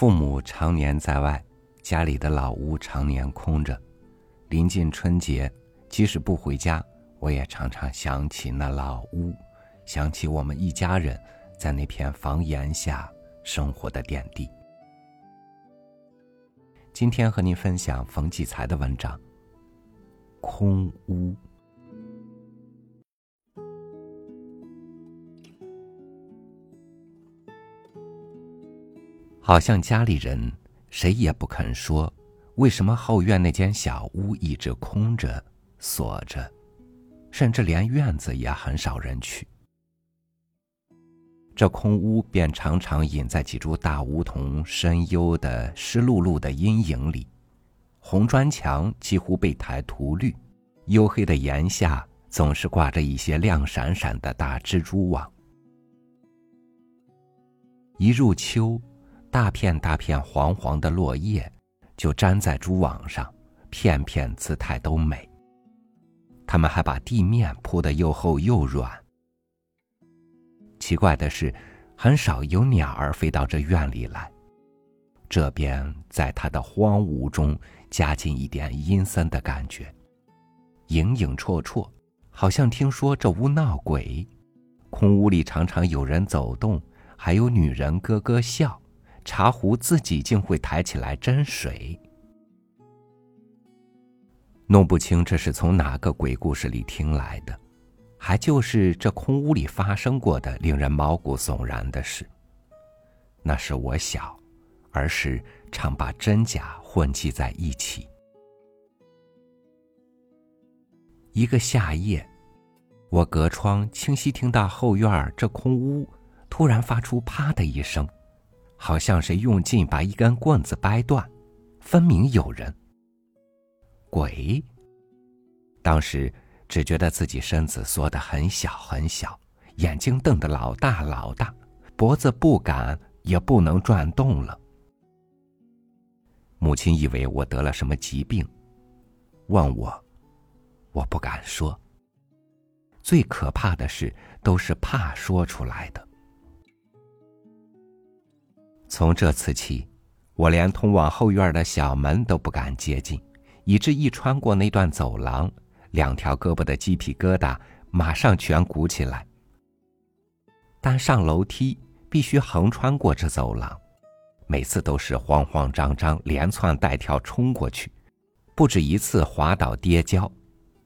父母常年在外，家里的老屋常年空着。临近春节，即使不回家，我也常常想起那老屋，想起我们一家人在那片房檐下生活的点滴。今天和您分享冯骥才的文章《空屋》。好像家里人谁也不肯说，为什么后院那间小屋一直空着、锁着，甚至连院子也很少人去。这空屋便常常隐在几株大梧桐深幽的湿漉漉的阴影里，红砖墙几乎被苔涂绿，黝黑的檐下总是挂着一些亮闪闪的大蜘蛛网。一入秋。大片大片黄黄的落叶，就粘在蛛网上，片片姿态都美。他们还把地面铺得又厚又软。奇怪的是，很少有鸟儿飞到这院里来。这边在它的荒芜中加进一点阴森的感觉，影影绰绰，好像听说这屋闹鬼。空屋里常常有人走动，还有女人咯咯笑。茶壶自己竟会抬起来斟水，弄不清这是从哪个鬼故事里听来的，还就是这空屋里发生过的令人毛骨悚然的事。那是我小，儿时常把真假混迹在一起。一个夏夜，我隔窗清晰听到后院这空屋突然发出“啪”的一声。好像谁用劲把一根棍子掰断，分明有人。鬼。当时只觉得自己身子缩得很小很小，眼睛瞪得老大老大，脖子不敢也不能转动了。母亲以为我得了什么疾病，问我，我不敢说。最可怕的事都是怕说出来的。从这次起，我连通往后院的小门都不敢接近，以致一穿过那段走廊，两条胳膊的鸡皮疙瘩马上全鼓起来。但上楼梯必须横穿过这走廊，每次都是慌慌张张、连窜带跳冲过去，不止一次滑倒跌跤，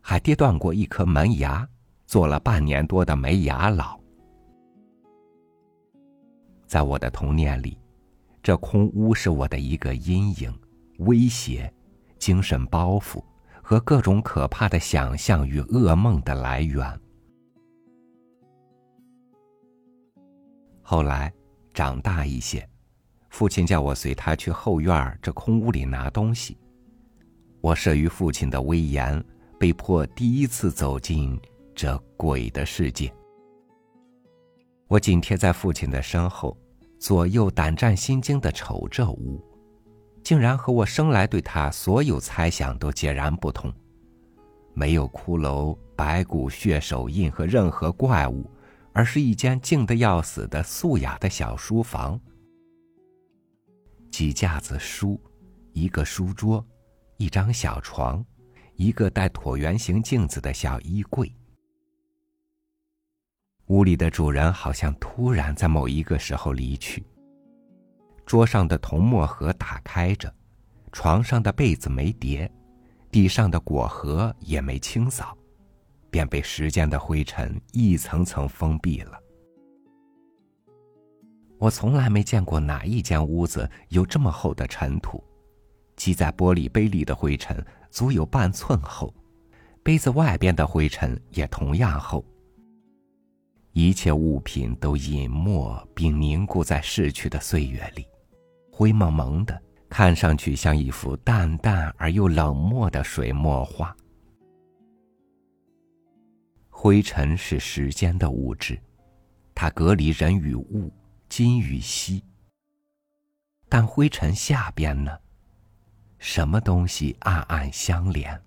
还跌断过一颗门牙，做了半年多的没牙佬。在我的童年里。这空屋是我的一个阴影、威胁、精神包袱和各种可怕的想象与噩梦的来源。后来长大一些，父亲叫我随他去后院这空屋里拿东西，我慑于父亲的威严，被迫第一次走进这鬼的世界。我紧贴在父亲的身后。左右胆战心惊的瞅这屋，竟然和我生来对他所有猜想都截然不同。没有骷髅、白骨、血手印和任何怪物，而是一间静得要死的素雅的小书房。几架子书，一个书桌，一张小床，一个带椭圆形镜子的小衣柜。屋里的主人好像突然在某一个时候离去。桌上的铜墨盒打开着，床上的被子没叠，地上的果核也没清扫，便被时间的灰尘一层层封闭了。我从来没见过哪一间屋子有这么厚的尘土，积在玻璃杯里的灰尘足有半寸厚，杯子外边的灰尘也同样厚。一切物品都隐没并凝固在逝去的岁月里，灰蒙蒙的，看上去像一幅淡淡而又冷漠的水墨画。灰尘是时间的物质，它隔离人与物，今与昔。但灰尘下边呢？什么东西暗暗相连？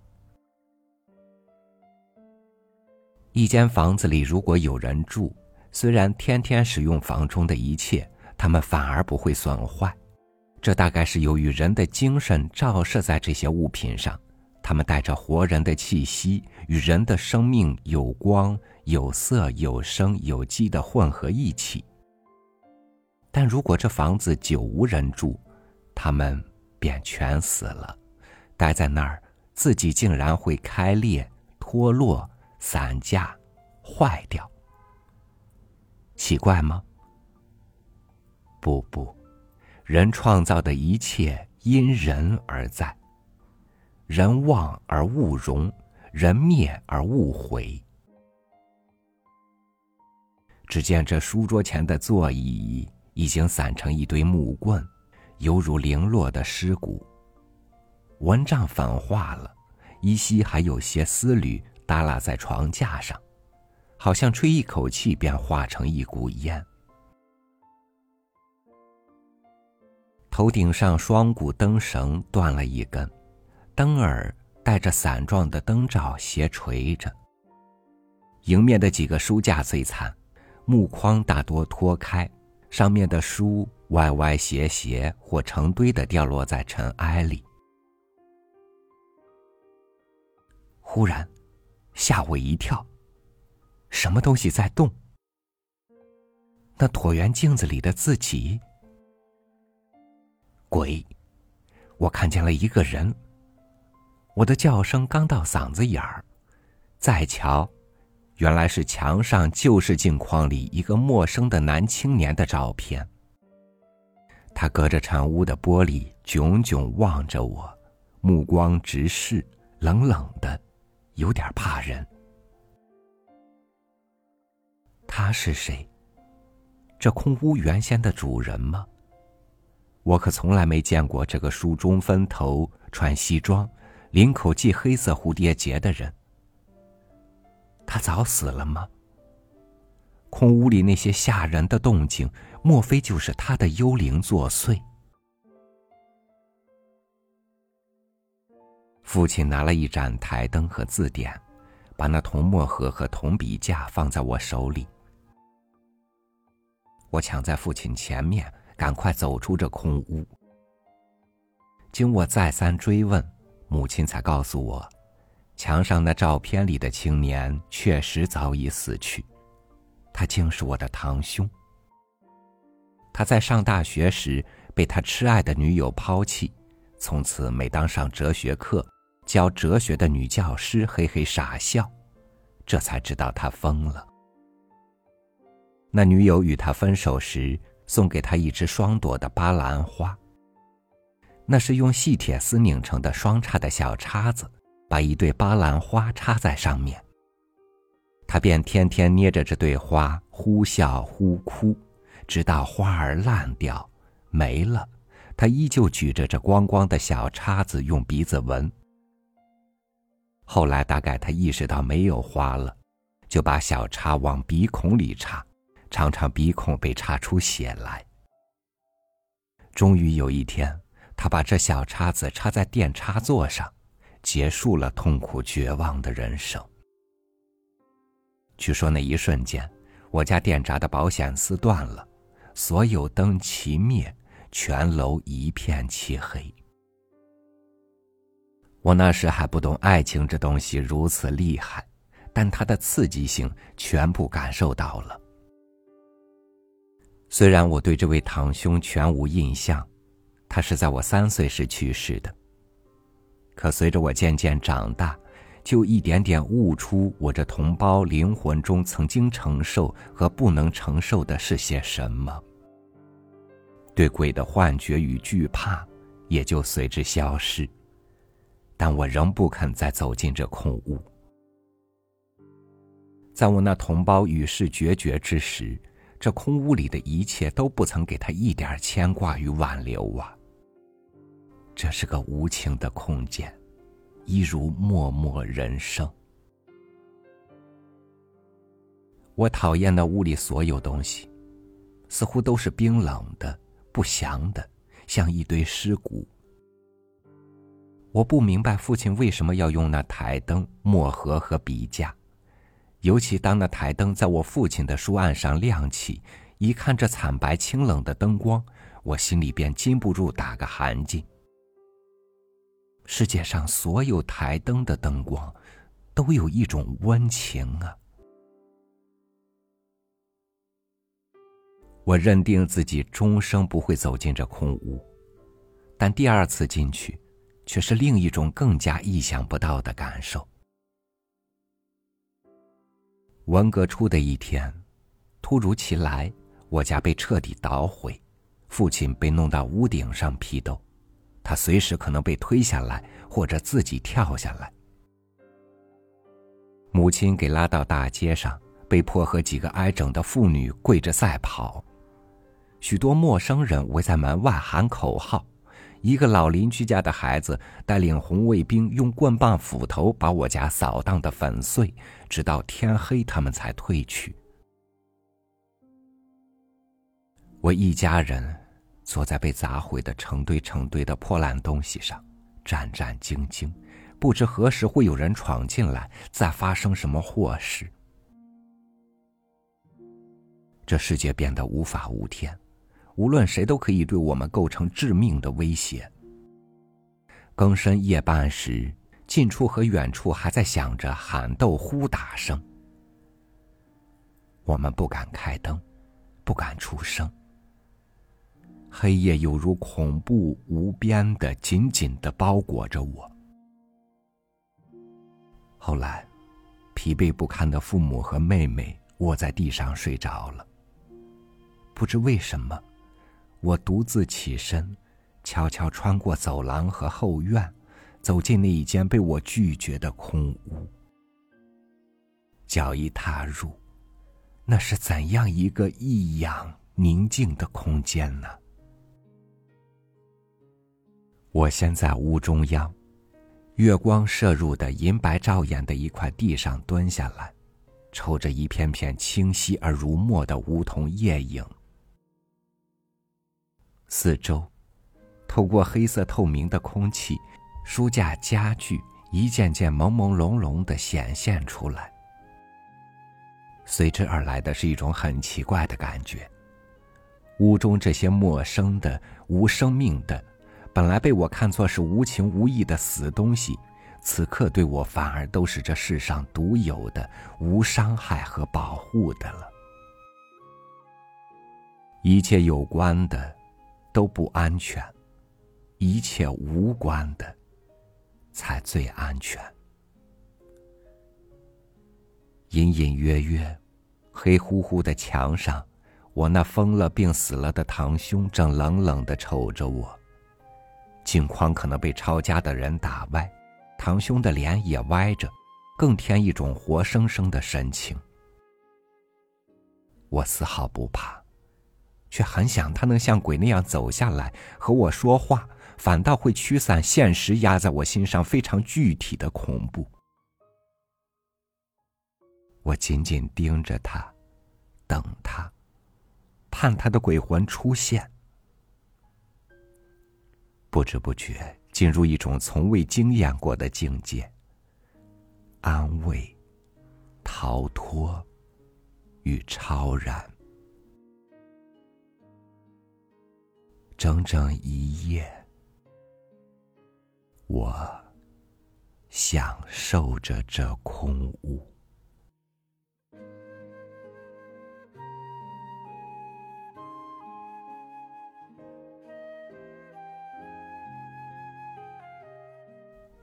一间房子里，如果有人住，虽然天天使用房中的一切，他们反而不会损坏，这大概是由于人的精神照射在这些物品上，它们带着活人的气息，与人的生命有光、有色、有声、有机的混合一起。但如果这房子久无人住，他们便全死了，待在那儿，自己竟然会开裂、脱落、散架、坏掉。奇怪吗？不不。人创造的一切因人而在，人旺而物荣，人灭而物毁。只见这书桌前的座椅已经散成一堆木棍，犹如零落的尸骨。蚊帐粉化了，依稀还有些丝缕耷拉在床架上，好像吹一口气便化成一股烟。头顶上双股灯绳断了一根，灯儿带着伞状的灯罩斜垂着。迎面的几个书架最惨，木框大多脱开，上面的书歪歪斜斜或成堆的掉落在尘埃里。忽然，吓我一跳，什么东西在动？那椭圆镜子里的自己。鬼！我看见了一个人。我的叫声刚到嗓子眼儿，再瞧，原来是墙上旧式镜框里一个陌生的男青年的照片。他隔着长屋的玻璃，炯炯望着我，目光直视，冷冷的，有点怕人。他是谁？这空屋原先的主人吗？我可从来没见过这个梳中分头、穿西装、领口系黑色蝴蝶结的人。他早死了吗？空屋里那些吓人的动静，莫非就是他的幽灵作祟？父亲拿了一盏台灯和字典，把那铜墨盒和铜笔架放在我手里。我抢在父亲前面。赶快走出这空屋。经我再三追问，母亲才告诉我，墙上那照片里的青年确实早已死去，他竟是我的堂兄。他在上大学时被他痴爱的女友抛弃，从此每当上哲学课，教哲学的女教师嘿嘿傻笑，这才知道他疯了。那女友与他分手时。送给他一只双朵的巴兰花。那是用细铁丝拧成的双叉的小叉子，把一对巴兰花插在上面。他便天天捏着这对花，呼笑呼哭，直到花儿烂掉没了，他依旧举着这光光的小叉子用鼻子闻。后来大概他意识到没有花了，就把小叉往鼻孔里插。常常鼻孔被插出血来。终于有一天，他把这小叉子插在电插座上，结束了痛苦绝望的人生。据说那一瞬间，我家电闸的保险丝断了，所有灯齐灭，全楼一片漆黑。我那时还不懂爱情这东西如此厉害，但它的刺激性全部感受到了。虽然我对这位堂兄全无印象，他是在我三岁时去世的。可随着我渐渐长大，就一点点悟出我这同胞灵魂中曾经承受和不能承受的是些什么。对鬼的幻觉与惧怕也就随之消失，但我仍不肯再走进这空屋。在我那同胞与世决绝之时。这空屋里的一切都不曾给他一点牵挂与挽留啊！这是个无情的空间，一如默默人生。我讨厌那屋里所有东西，似乎都是冰冷的、不祥的，像一堆尸骨。我不明白父亲为什么要用那台灯、墨盒和笔架。尤其当那台灯在我父亲的书案上亮起，一看这惨白清冷的灯光，我心里便禁不住打个寒噤。世界上所有台灯的灯光，都有一种温情啊！我认定自己终生不会走进这空屋，但第二次进去，却是另一种更加意想不到的感受。文革初的一天，突如其来，我家被彻底捣毁，父亲被弄到屋顶上批斗。他随时可能被推下来，或者自己跳下来。母亲给拉到大街上，被迫和几个挨整的妇女跪着赛跑。许多陌生人围在门外喊口号。一个老邻居家的孩子带领红卫兵用棍棒、斧头把我家扫荡的粉碎，直到天黑，他们才退去。我一家人。坐在被砸毁的成堆成堆的破烂东西上，战战兢兢，不知何时会有人闯进来，再发生什么祸事。这世界变得无法无天，无论谁都可以对我们构成致命的威胁。更深夜半时，近处和远处还在响着喊斗、呼打声，我们不敢开灯，不敢出声。黑夜犹如恐怖无边的紧紧的包裹着我。后来，疲惫不堪的父母和妹妹卧在地上睡着了。不知为什么，我独自起身，悄悄穿过走廊和后院，走进那一间被我拒绝的空屋。脚一踏入，那是怎样一个异样宁静的空间呢？我先在屋中央，月光射入的银白照眼的一块地上蹲下来，抽着一片片清晰而如墨的梧桐叶影。四周，透过黑色透明的空气，书架家具一件件朦朦胧胧的显现出来。随之而来的是一种很奇怪的感觉：屋中这些陌生的、无生命的。本来被我看作是无情无义的死东西，此刻对我反而都是这世上独有的、无伤害和保护的了。一切有关的都不安全，一切无关的才最安全。隐隐约约，黑乎乎的墙上，我那疯了病死了的堂兄正冷冷的瞅着我。镜框可能被抄家的人打歪，堂兄的脸也歪着，更添一种活生生的神情。我丝毫不怕，却很想他能像鬼那样走下来和我说话，反倒会驱散现实压在我心上非常具体的恐怖。我紧紧盯着他，等他，盼他的鬼魂出现。不知不觉进入一种从未经验过的境界，安慰、逃脱与超然。整整一夜，我享受着这空屋。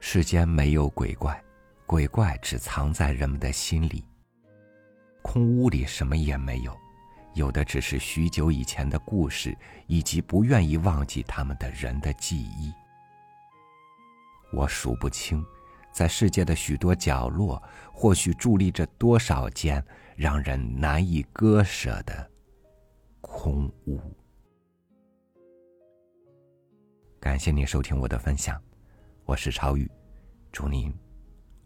世间没有鬼怪，鬼怪只藏在人们的心里。空屋里什么也没有，有的只是许久以前的故事，以及不愿意忘记他们的人的记忆。我数不清，在世界的许多角落，或许伫立着多少间让人难以割舍的空屋。感谢您收听我的分享，我是超宇。祝您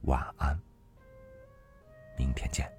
晚安，明天见。